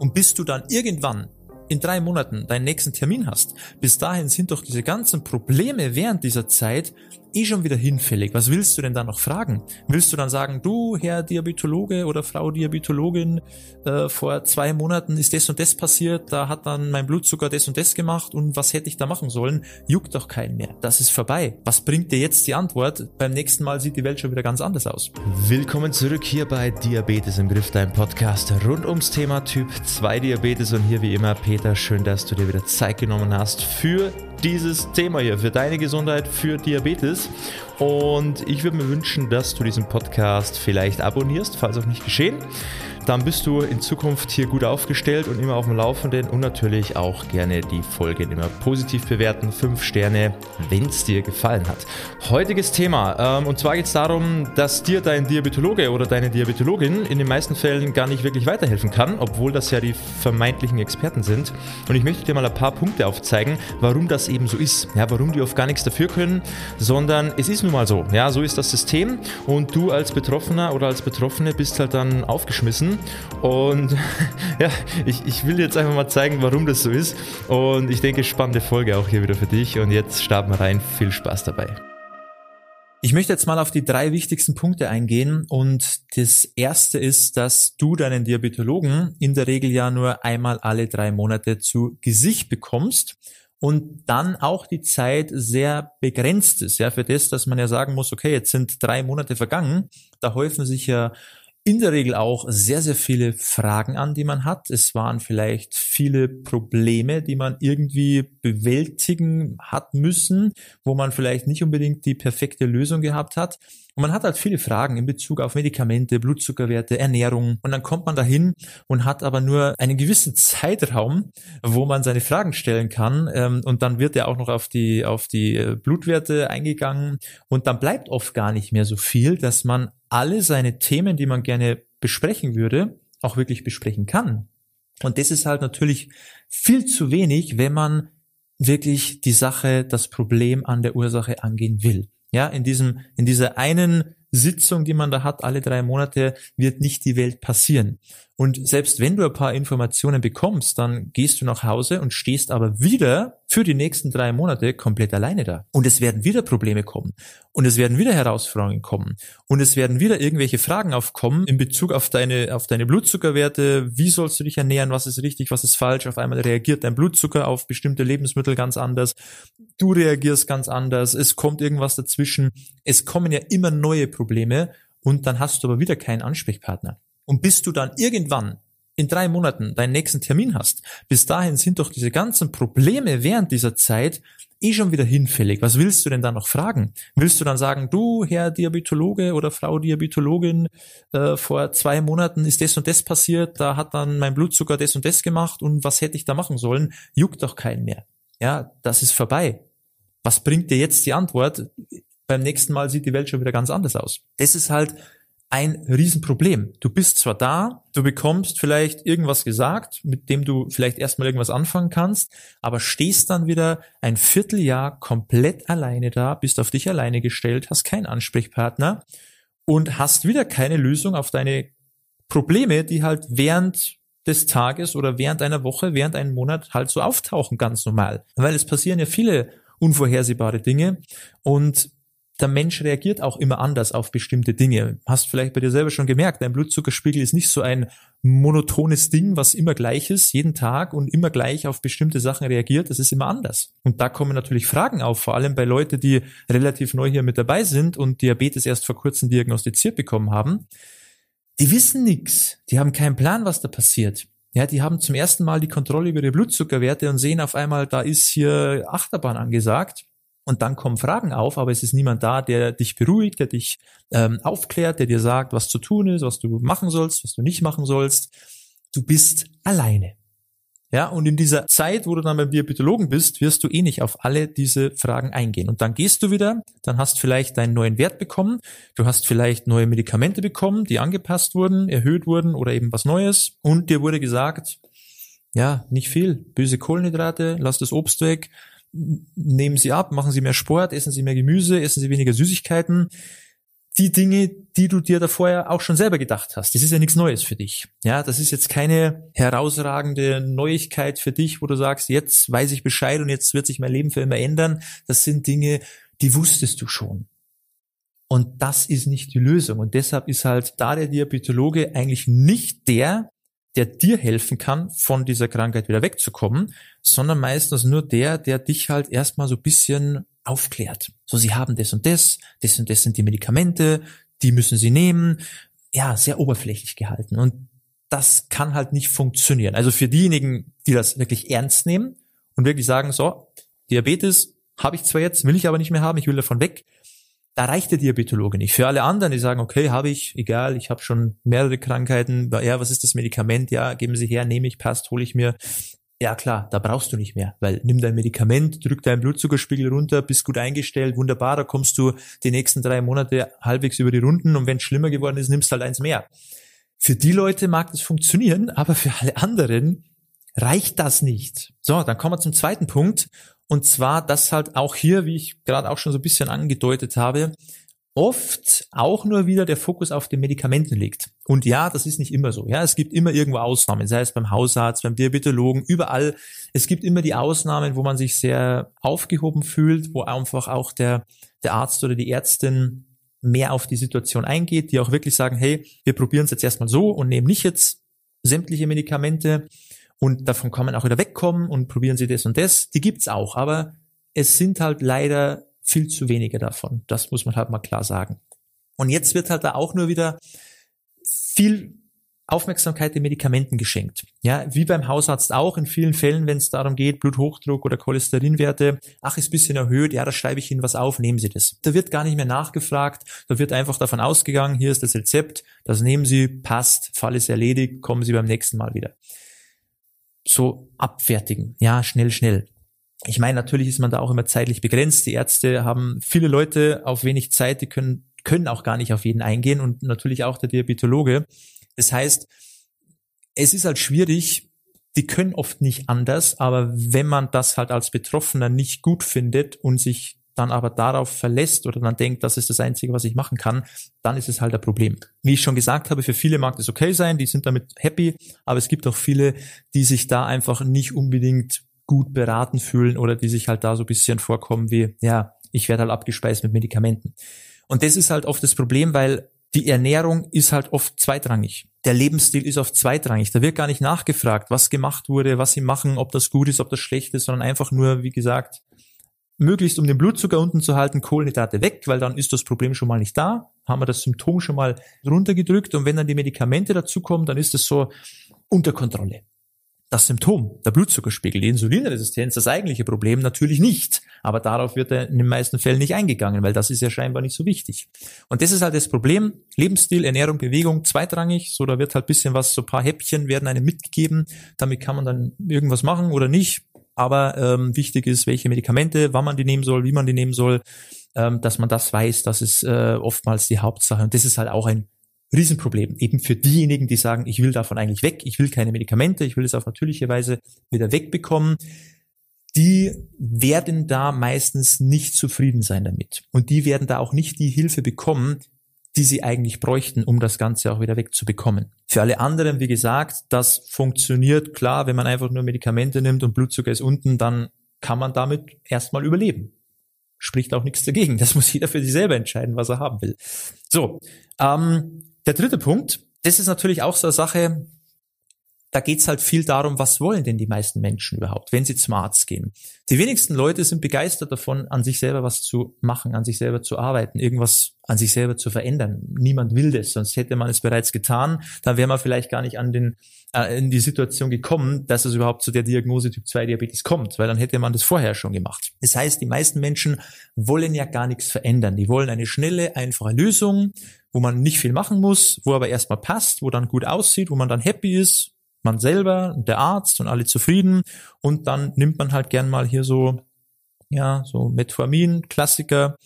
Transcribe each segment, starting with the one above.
Und bis du dann irgendwann in drei Monaten deinen nächsten Termin hast, bis dahin sind doch diese ganzen Probleme während dieser Zeit eh schon wieder hinfällig. Was willst du denn da noch fragen? Willst du dann sagen, du, Herr Diabetologe oder Frau Diabetologin, äh, vor zwei Monaten ist das und das passiert, da hat dann mein Blutzucker das und das gemacht und was hätte ich da machen sollen? Juckt doch keinen mehr. Das ist vorbei. Was bringt dir jetzt die Antwort? Beim nächsten Mal sieht die Welt schon wieder ganz anders aus. Willkommen zurück hier bei Diabetes im Griff, dein Podcast rund ums Thema Typ 2 Diabetes und hier wie immer Peter, schön, dass du dir wieder Zeit genommen hast für dieses Thema hier, für deine Gesundheit, für Diabetes. Und ich würde mir wünschen, dass du diesen Podcast vielleicht abonnierst, falls auch nicht geschehen dann bist du in Zukunft hier gut aufgestellt und immer auf dem Laufenden und natürlich auch gerne die Folgen immer positiv bewerten. Fünf Sterne, wenn es dir gefallen hat. Heutiges Thema ähm, und zwar geht es darum, dass dir dein Diabetologe oder deine Diabetologin in den meisten Fällen gar nicht wirklich weiterhelfen kann, obwohl das ja die vermeintlichen Experten sind. Und ich möchte dir mal ein paar Punkte aufzeigen, warum das eben so ist. Ja, warum die oft gar nichts dafür können, sondern es ist nun mal so. Ja, so ist das System und du als Betroffener oder als Betroffene bist halt dann aufgeschmissen und ja, ich, ich will jetzt einfach mal zeigen, warum das so ist. Und ich denke, spannende Folge auch hier wieder für dich. Und jetzt starten wir rein. Viel Spaß dabei. Ich möchte jetzt mal auf die drei wichtigsten Punkte eingehen und das erste ist, dass du deinen Diabetologen in der Regel ja nur einmal alle drei Monate zu Gesicht bekommst und dann auch die Zeit sehr begrenzt ist, ja, für das, dass man ja sagen muss, okay, jetzt sind drei Monate vergangen, da häufen sich ja in der Regel auch sehr, sehr viele Fragen an, die man hat. Es waren vielleicht viele Probleme, die man irgendwie bewältigen hat müssen, wo man vielleicht nicht unbedingt die perfekte Lösung gehabt hat. Und man hat halt viele Fragen in Bezug auf Medikamente, Blutzuckerwerte, Ernährung. Und dann kommt man dahin und hat aber nur einen gewissen Zeitraum, wo man seine Fragen stellen kann. Ähm, und dann wird ja auch noch auf die, auf die äh, Blutwerte eingegangen. Und dann bleibt oft gar nicht mehr so viel, dass man alle seine Themen, die man gerne besprechen würde, auch wirklich besprechen kann. Und das ist halt natürlich viel zu wenig, wenn man wirklich die Sache, das Problem an der Ursache angehen will. Ja, in diesem, in dieser einen Sitzung, die man da hat, alle drei Monate, wird nicht die Welt passieren. Und selbst wenn du ein paar Informationen bekommst, dann gehst du nach Hause und stehst aber wieder für die nächsten drei Monate komplett alleine da. Und es werden wieder Probleme kommen. Und es werden wieder Herausforderungen kommen. Und es werden wieder irgendwelche Fragen aufkommen in Bezug auf deine, auf deine Blutzuckerwerte. Wie sollst du dich ernähren? Was ist richtig? Was ist falsch? Auf einmal reagiert dein Blutzucker auf bestimmte Lebensmittel ganz anders. Du reagierst ganz anders. Es kommt irgendwas dazwischen. Es kommen ja immer neue Probleme. Und dann hast du aber wieder keinen Ansprechpartner. Und bis du dann irgendwann in drei Monaten deinen nächsten Termin hast, bis dahin sind doch diese ganzen Probleme während dieser Zeit eh schon wieder hinfällig. Was willst du denn da noch fragen? Willst du dann sagen, du, Herr Diabetologe oder Frau Diabetologin, äh, vor zwei Monaten ist das und das passiert, da hat dann mein Blutzucker das und das gemacht und was hätte ich da machen sollen? Juckt doch keinen mehr. Ja, das ist vorbei. Was bringt dir jetzt die Antwort? Beim nächsten Mal sieht die Welt schon wieder ganz anders aus. Das ist halt ein Riesenproblem. Du bist zwar da, du bekommst vielleicht irgendwas gesagt, mit dem du vielleicht erstmal irgendwas anfangen kannst, aber stehst dann wieder ein Vierteljahr komplett alleine da, bist auf dich alleine gestellt, hast keinen Ansprechpartner und hast wieder keine Lösung auf deine Probleme, die halt während des Tages oder während einer Woche, während einem Monat halt so auftauchen, ganz normal. Weil es passieren ja viele unvorhersehbare Dinge und der Mensch reagiert auch immer anders auf bestimmte Dinge. Hast vielleicht bei dir selber schon gemerkt, dein Blutzuckerspiegel ist nicht so ein monotones Ding, was immer gleich ist, jeden Tag und immer gleich auf bestimmte Sachen reagiert. Das ist immer anders. Und da kommen natürlich Fragen auf, vor allem bei Leuten, die relativ neu hier mit dabei sind und Diabetes erst vor kurzem diagnostiziert bekommen haben. Die wissen nichts. Die haben keinen Plan, was da passiert. Ja, die haben zum ersten Mal die Kontrolle über ihre Blutzuckerwerte und sehen auf einmal, da ist hier Achterbahn angesagt und dann kommen Fragen auf, aber es ist niemand da, der dich beruhigt, der dich ähm, aufklärt, der dir sagt, was zu tun ist, was du machen sollst, was du nicht machen sollst. Du bist alleine. Ja, und in dieser Zeit, wo du dann beim Diabetologen bist, wirst du eh nicht auf alle diese Fragen eingehen. Und dann gehst du wieder, dann hast vielleicht deinen neuen Wert bekommen, du hast vielleicht neue Medikamente bekommen, die angepasst wurden, erhöht wurden oder eben was Neues. Und dir wurde gesagt, ja, nicht viel, böse Kohlenhydrate, lass das Obst weg, nehmen Sie ab, machen Sie mehr Sport, essen Sie mehr Gemüse, essen Sie weniger Süßigkeiten. die Dinge, die du dir da vorher auch schon selber gedacht hast. Das ist ja nichts Neues für dich. Ja, das ist jetzt keine herausragende Neuigkeit für dich, wo du sagst, jetzt weiß ich Bescheid und jetzt wird sich mein Leben für immer ändern. Das sind Dinge, die wusstest du schon. Und das ist nicht die Lösung. Und deshalb ist halt da der Diabetologe eigentlich nicht der, der dir helfen kann, von dieser Krankheit wieder wegzukommen, sondern meistens nur der, der dich halt erstmal so bisschen aufklärt. So, sie haben das und das, das und das sind die Medikamente, die müssen sie nehmen. Ja, sehr oberflächlich gehalten. Und das kann halt nicht funktionieren. Also für diejenigen, die das wirklich ernst nehmen und wirklich sagen, so, Diabetes habe ich zwar jetzt, will ich aber nicht mehr haben, ich will davon weg, da reicht der Diabetologe nicht. Für alle anderen, die sagen, okay, habe ich, egal, ich habe schon mehrere Krankheiten, ja, was ist das Medikament? Ja, geben Sie her, nehme ich, passt, hole ich mir. Ja klar, da brauchst du nicht mehr, weil nimm dein Medikament, drück deinen Blutzuckerspiegel runter, bist gut eingestellt, wunderbar, da kommst du die nächsten drei Monate halbwegs über die Runden und wenn es schlimmer geworden ist, nimmst halt eins mehr. Für die Leute mag das funktionieren, aber für alle anderen reicht das nicht. So, dann kommen wir zum zweiten Punkt und zwar, dass halt auch hier, wie ich gerade auch schon so ein bisschen angedeutet habe, oft auch nur wieder der Fokus auf den Medikamenten liegt. Und ja, das ist nicht immer so. Ja, es gibt immer irgendwo Ausnahmen, sei es beim Hausarzt, beim Diabetologen, überall. Es gibt immer die Ausnahmen, wo man sich sehr aufgehoben fühlt, wo einfach auch der, der Arzt oder die Ärztin mehr auf die Situation eingeht, die auch wirklich sagen, hey, wir probieren es jetzt erstmal so und nehmen nicht jetzt sämtliche Medikamente, und davon kann man auch wieder wegkommen und probieren Sie das und das. Die gibt's auch, aber es sind halt leider viel zu wenige davon. Das muss man halt mal klar sagen. Und jetzt wird halt da auch nur wieder viel Aufmerksamkeit den Medikamenten geschenkt. Ja, wie beim Hausarzt auch in vielen Fällen, wenn es darum geht, Bluthochdruck oder Cholesterinwerte, ach, ist bisschen erhöht, ja, da schreibe ich Ihnen was auf, nehmen Sie das. Da wird gar nicht mehr nachgefragt, da wird einfach davon ausgegangen, hier ist das Rezept, das nehmen Sie, passt, Fall ist erledigt, kommen Sie beim nächsten Mal wieder so abfertigen. Ja, schnell, schnell. Ich meine, natürlich ist man da auch immer zeitlich begrenzt. Die Ärzte haben viele Leute auf wenig Zeit, die können, können auch gar nicht auf jeden eingehen und natürlich auch der Diabetologe. Das heißt, es ist halt schwierig, die können oft nicht anders, aber wenn man das halt als Betroffener nicht gut findet und sich dann aber darauf verlässt oder dann denkt, das ist das Einzige, was ich machen kann, dann ist es halt ein Problem. Wie ich schon gesagt habe, für viele mag das okay sein, die sind damit happy, aber es gibt auch viele, die sich da einfach nicht unbedingt gut beraten fühlen oder die sich halt da so ein bisschen vorkommen wie, ja, ich werde halt abgespeist mit Medikamenten. Und das ist halt oft das Problem, weil die Ernährung ist halt oft zweitrangig. Der Lebensstil ist oft zweitrangig. Da wird gar nicht nachgefragt, was gemacht wurde, was sie machen, ob das gut ist, ob das schlecht ist, sondern einfach nur, wie gesagt, möglichst um den Blutzucker unten zu halten, Kohlenhydrate weg, weil dann ist das Problem schon mal nicht da, haben wir das Symptom schon mal runtergedrückt und wenn dann die Medikamente dazukommen, dann ist das so unter Kontrolle. Das Symptom, der Blutzuckerspiegel, die Insulinresistenz, das eigentliche Problem natürlich nicht. Aber darauf wird in den meisten Fällen nicht eingegangen, weil das ist ja scheinbar nicht so wichtig. Und das ist halt das Problem. Lebensstil, Ernährung, Bewegung, zweitrangig. So, da wird halt bisschen was, so paar Häppchen werden einem mitgegeben. Damit kann man dann irgendwas machen oder nicht aber ähm, wichtig ist, welche Medikamente, wann man die nehmen soll, wie man die nehmen soll, ähm, dass man das weiß, das ist äh, oftmals die Hauptsache. Und das ist halt auch ein Riesenproblem. Eben für diejenigen, die sagen, ich will davon eigentlich weg, ich will keine Medikamente, ich will es auf natürliche Weise wieder wegbekommen. Die werden da meistens nicht zufrieden sein damit. Und die werden da auch nicht die Hilfe bekommen, die sie eigentlich bräuchten, um das Ganze auch wieder wegzubekommen. Für alle anderen, wie gesagt, das funktioniert klar, wenn man einfach nur Medikamente nimmt und Blutzucker ist unten, dann kann man damit erstmal überleben. Spricht auch nichts dagegen. Das muss jeder für sich selber entscheiden, was er haben will. So, ähm, der dritte Punkt, das ist natürlich auch so eine Sache, da geht's halt viel darum, was wollen denn die meisten Menschen überhaupt, wenn sie zum Arzt gehen. Die wenigsten Leute sind begeistert davon, an sich selber was zu machen, an sich selber zu arbeiten, irgendwas an sich selber zu verändern. Niemand will das, sonst hätte man es bereits getan. Dann wäre man vielleicht gar nicht an den äh, in die Situation gekommen, dass es überhaupt zu der Diagnose Typ 2 Diabetes kommt, weil dann hätte man das vorher schon gemacht. Das heißt, die meisten Menschen wollen ja gar nichts verändern. Die wollen eine schnelle, einfache Lösung, wo man nicht viel machen muss, wo aber erstmal passt, wo dann gut aussieht, wo man dann happy ist, man selber der Arzt und alle zufrieden und dann nimmt man halt gern mal hier so, ja, so Metformin, Klassiker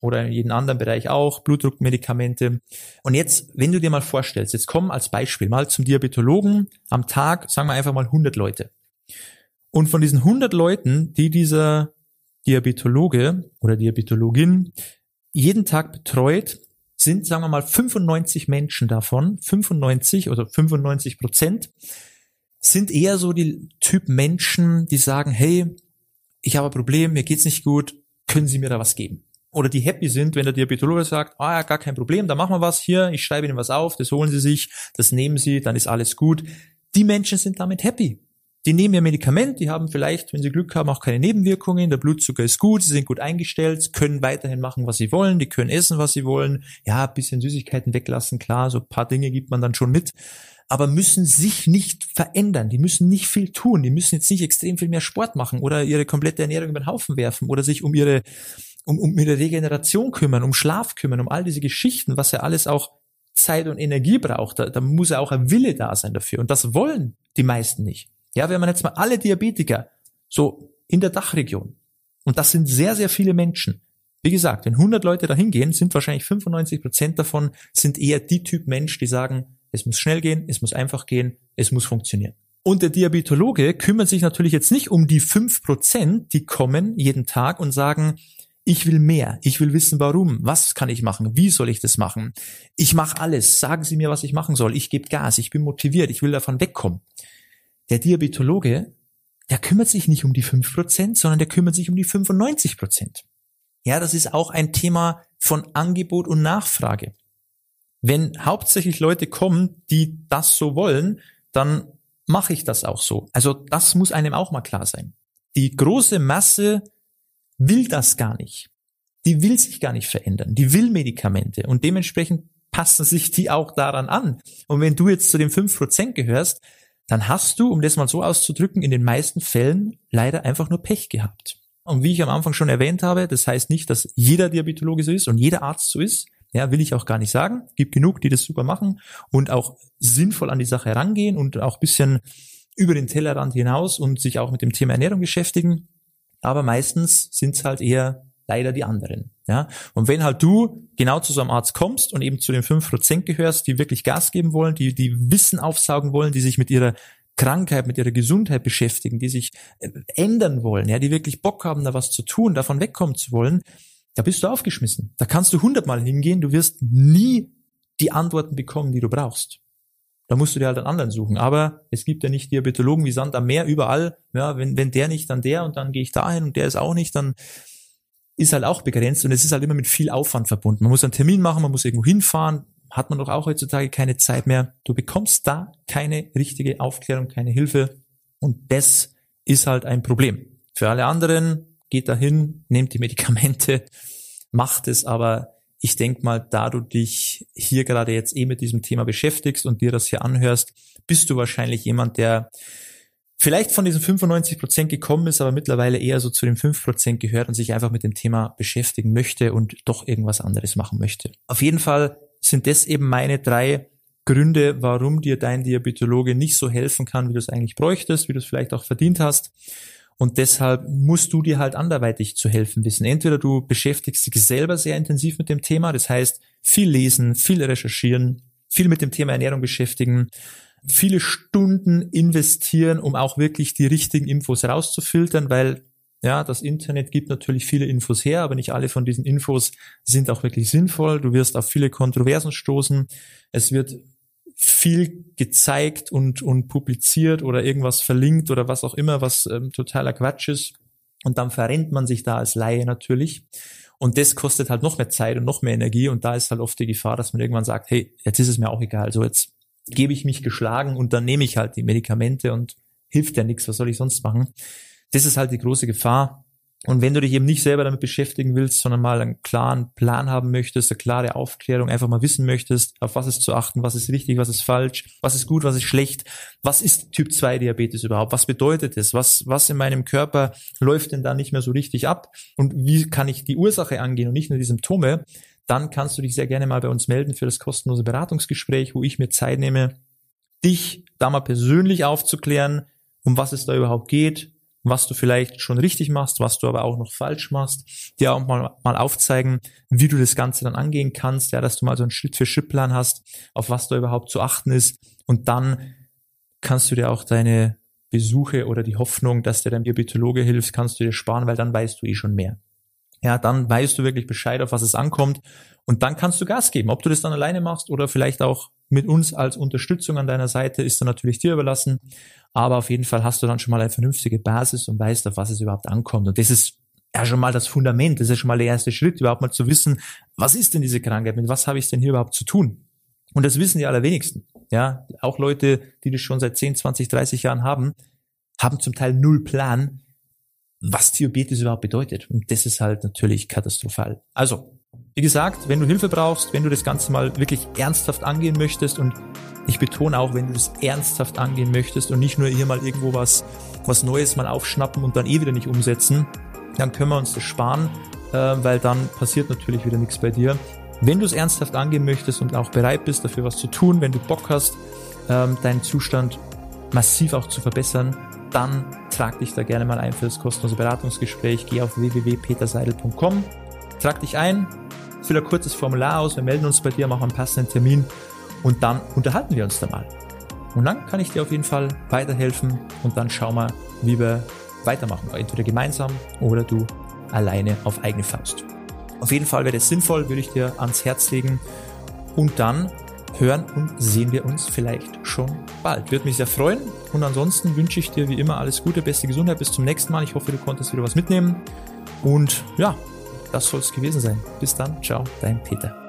oder in jedem anderen Bereich auch, Blutdruckmedikamente. Und jetzt, wenn du dir mal vorstellst, jetzt kommen als Beispiel mal zum Diabetologen am Tag, sagen wir einfach mal 100 Leute. Und von diesen 100 Leuten, die dieser Diabetologe oder Diabetologin jeden Tag betreut, sind, sagen wir mal, 95 Menschen davon, 95 oder 95 Prozent, sind eher so die Typ Menschen, die sagen, hey, ich habe ein Problem, mir geht's nicht gut, können Sie mir da was geben? Oder die happy sind, wenn der Diabetologe sagt, ah ja, gar kein Problem, da machen wir was hier, ich schreibe Ihnen was auf, das holen Sie sich, das nehmen Sie, dann ist alles gut. Die Menschen sind damit happy. Die nehmen ihr Medikament, die haben vielleicht, wenn sie Glück haben, auch keine Nebenwirkungen, der Blutzucker ist gut, sie sind gut eingestellt, können weiterhin machen, was sie wollen, die können essen, was sie wollen, ja, bisschen Süßigkeiten weglassen, klar, so paar Dinge gibt man dann schon mit, aber müssen sich nicht verändern, die müssen nicht viel tun, die müssen jetzt nicht extrem viel mehr Sport machen oder ihre komplette Ernährung über den Haufen werfen oder sich um ihre, um, um ihre Regeneration kümmern, um Schlaf kümmern, um all diese Geschichten, was ja alles auch Zeit und Energie braucht, da, da muss ja auch ein Wille da sein dafür. Und das wollen die meisten nicht. Ja, wenn man jetzt mal alle Diabetiker so in der Dachregion und das sind sehr, sehr viele Menschen. Wie gesagt, wenn 100 Leute dahin gehen, sind wahrscheinlich 95 Prozent davon sind eher die Typ Mensch, die sagen, es muss schnell gehen, es muss einfach gehen, es muss funktionieren. Und der Diabetologe kümmert sich natürlich jetzt nicht um die fünf Prozent, die kommen jeden Tag und sagen, ich will mehr, ich will wissen, warum, was kann ich machen, wie soll ich das machen. Ich mache alles, sagen Sie mir, was ich machen soll, ich gebe Gas, ich bin motiviert, ich will davon wegkommen. Der Diabetologe, der kümmert sich nicht um die fünf Prozent, sondern der kümmert sich um die 95%. Ja, das ist auch ein Thema von Angebot und Nachfrage. Wenn hauptsächlich Leute kommen, die das so wollen, dann mache ich das auch so. Also das muss einem auch mal klar sein. Die große Masse will das gar nicht. Die will sich gar nicht verändern. Die will Medikamente und dementsprechend passen sich die auch daran an. Und wenn du jetzt zu den fünf Prozent gehörst, dann hast du, um das mal so auszudrücken, in den meisten Fällen leider einfach nur Pech gehabt. Und wie ich am Anfang schon erwähnt habe, das heißt nicht, dass jeder Diabetologe so ist und jeder Arzt so ist. Ja, will ich auch gar nicht sagen. Gibt genug, die das super machen und auch sinnvoll an die Sache herangehen und auch bisschen über den Tellerrand hinaus und sich auch mit dem Thema Ernährung beschäftigen. Aber meistens sind es halt eher leider die anderen. Ja, und wenn halt du genau zu so einem Arzt kommst und eben zu den fünf Prozent gehörst, die wirklich Gas geben wollen, die, die Wissen aufsaugen wollen, die sich mit ihrer Krankheit, mit ihrer Gesundheit beschäftigen, die sich äh, ändern wollen, ja, die wirklich Bock haben, da was zu tun, davon wegkommen zu wollen, da bist du aufgeschmissen. Da kannst du hundertmal hingehen, du wirst nie die Antworten bekommen, die du brauchst. Da musst du dir halt einen anderen suchen. Aber es gibt ja nicht Diabetologen wie Sand am Meer überall. Ja, wenn, wenn der nicht, dann der und dann gehe ich dahin und der ist auch nicht, dann ist halt auch begrenzt und es ist halt immer mit viel Aufwand verbunden. Man muss einen Termin machen, man muss irgendwo hinfahren, hat man doch auch heutzutage keine Zeit mehr. Du bekommst da keine richtige Aufklärung, keine Hilfe und das ist halt ein Problem. Für alle anderen geht dahin, nehmt die Medikamente, macht es, aber ich denke mal, da du dich hier gerade jetzt eh mit diesem Thema beschäftigst und dir das hier anhörst, bist du wahrscheinlich jemand, der vielleicht von diesen 95 Prozent gekommen ist, aber mittlerweile eher so zu den 5 Prozent gehört und sich einfach mit dem Thema beschäftigen möchte und doch irgendwas anderes machen möchte. Auf jeden Fall sind das eben meine drei Gründe, warum dir dein Diabetologe nicht so helfen kann, wie du es eigentlich bräuchtest, wie du es vielleicht auch verdient hast. Und deshalb musst du dir halt anderweitig zu helfen wissen. Entweder du beschäftigst dich selber sehr intensiv mit dem Thema, das heißt viel lesen, viel recherchieren, viel mit dem Thema Ernährung beschäftigen, viele Stunden investieren, um auch wirklich die richtigen Infos rauszufiltern, weil ja, das Internet gibt natürlich viele Infos her, aber nicht alle von diesen Infos sind auch wirklich sinnvoll. Du wirst auf viele Kontroversen stoßen. Es wird viel gezeigt und, und publiziert oder irgendwas verlinkt oder was auch immer, was ähm, totaler Quatsch ist. Und dann verrennt man sich da als Laie natürlich. Und das kostet halt noch mehr Zeit und noch mehr Energie. Und da ist halt oft die Gefahr, dass man irgendwann sagt, hey, jetzt ist es mir auch egal. So jetzt gebe ich mich geschlagen und dann nehme ich halt die Medikamente und hilft ja nichts, was soll ich sonst machen? Das ist halt die große Gefahr. Und wenn du dich eben nicht selber damit beschäftigen willst, sondern mal einen klaren Plan haben möchtest, eine klare Aufklärung, einfach mal wissen möchtest, auf was ist zu achten, was ist richtig, was ist falsch, was ist gut, was ist schlecht, was ist Typ 2 Diabetes überhaupt, was bedeutet es, was, was in meinem Körper läuft denn da nicht mehr so richtig ab und wie kann ich die Ursache angehen und nicht nur die Symptome, dann kannst du dich sehr gerne mal bei uns melden für das kostenlose Beratungsgespräch, wo ich mir Zeit nehme, dich da mal persönlich aufzuklären, um was es da überhaupt geht, was du vielleicht schon richtig machst, was du aber auch noch falsch machst, dir auch mal, mal aufzeigen, wie du das Ganze dann angehen kannst, ja, dass du mal so einen Schritt-für-Schritt-Plan hast, auf was da überhaupt zu achten ist und dann kannst du dir auch deine Besuche oder die Hoffnung, dass dir dein Diabetologe hilft, kannst du dir sparen, weil dann weißt du eh schon mehr. Ja, dann weißt du wirklich Bescheid, auf was es ankommt. Und dann kannst du Gas geben. Ob du das dann alleine machst oder vielleicht auch mit uns als Unterstützung an deiner Seite, ist dann natürlich dir überlassen. Aber auf jeden Fall hast du dann schon mal eine vernünftige Basis und weißt, auf was es überhaupt ankommt. Und das ist ja schon mal das Fundament, das ist schon mal der erste Schritt, überhaupt mal zu wissen, was ist denn diese Krankheit, mit was habe ich denn hier überhaupt zu tun? Und das wissen die allerwenigsten. Ja, auch Leute, die das schon seit 10, 20, 30 Jahren haben, haben zum Teil null Plan, was Diabetes überhaupt bedeutet. Und das ist halt natürlich katastrophal. Also, wie gesagt, wenn du Hilfe brauchst, wenn du das Ganze mal wirklich ernsthaft angehen möchtest und ich betone auch, wenn du das ernsthaft angehen möchtest und nicht nur hier mal irgendwo was, was Neues mal aufschnappen und dann eh wieder nicht umsetzen, dann können wir uns das sparen, äh, weil dann passiert natürlich wieder nichts bei dir. Wenn du es ernsthaft angehen möchtest und auch bereit bist, dafür was zu tun, wenn du Bock hast, ähm, deinen Zustand massiv auch zu verbessern, dann trag dich da gerne mal ein für das kostenlose Beratungsgespräch. Geh auf www.peterseidel.com, trag dich ein, füll ein kurzes Formular aus, wir melden uns bei dir, machen einen passenden Termin und dann unterhalten wir uns da mal. Und dann kann ich dir auf jeden Fall weiterhelfen und dann schauen wir, wie wir weitermachen. Entweder gemeinsam oder du alleine auf eigene Faust. Auf jeden Fall wäre das sinnvoll, würde ich dir ans Herz legen. Und dann hören und sehen wir uns vielleicht schon bald. Würde mich sehr freuen. Und ansonsten wünsche ich dir wie immer alles Gute, beste Gesundheit. Bis zum nächsten Mal. Ich hoffe, du konntest wieder was mitnehmen. Und ja, das soll es gewesen sein. Bis dann. Ciao, dein Peter.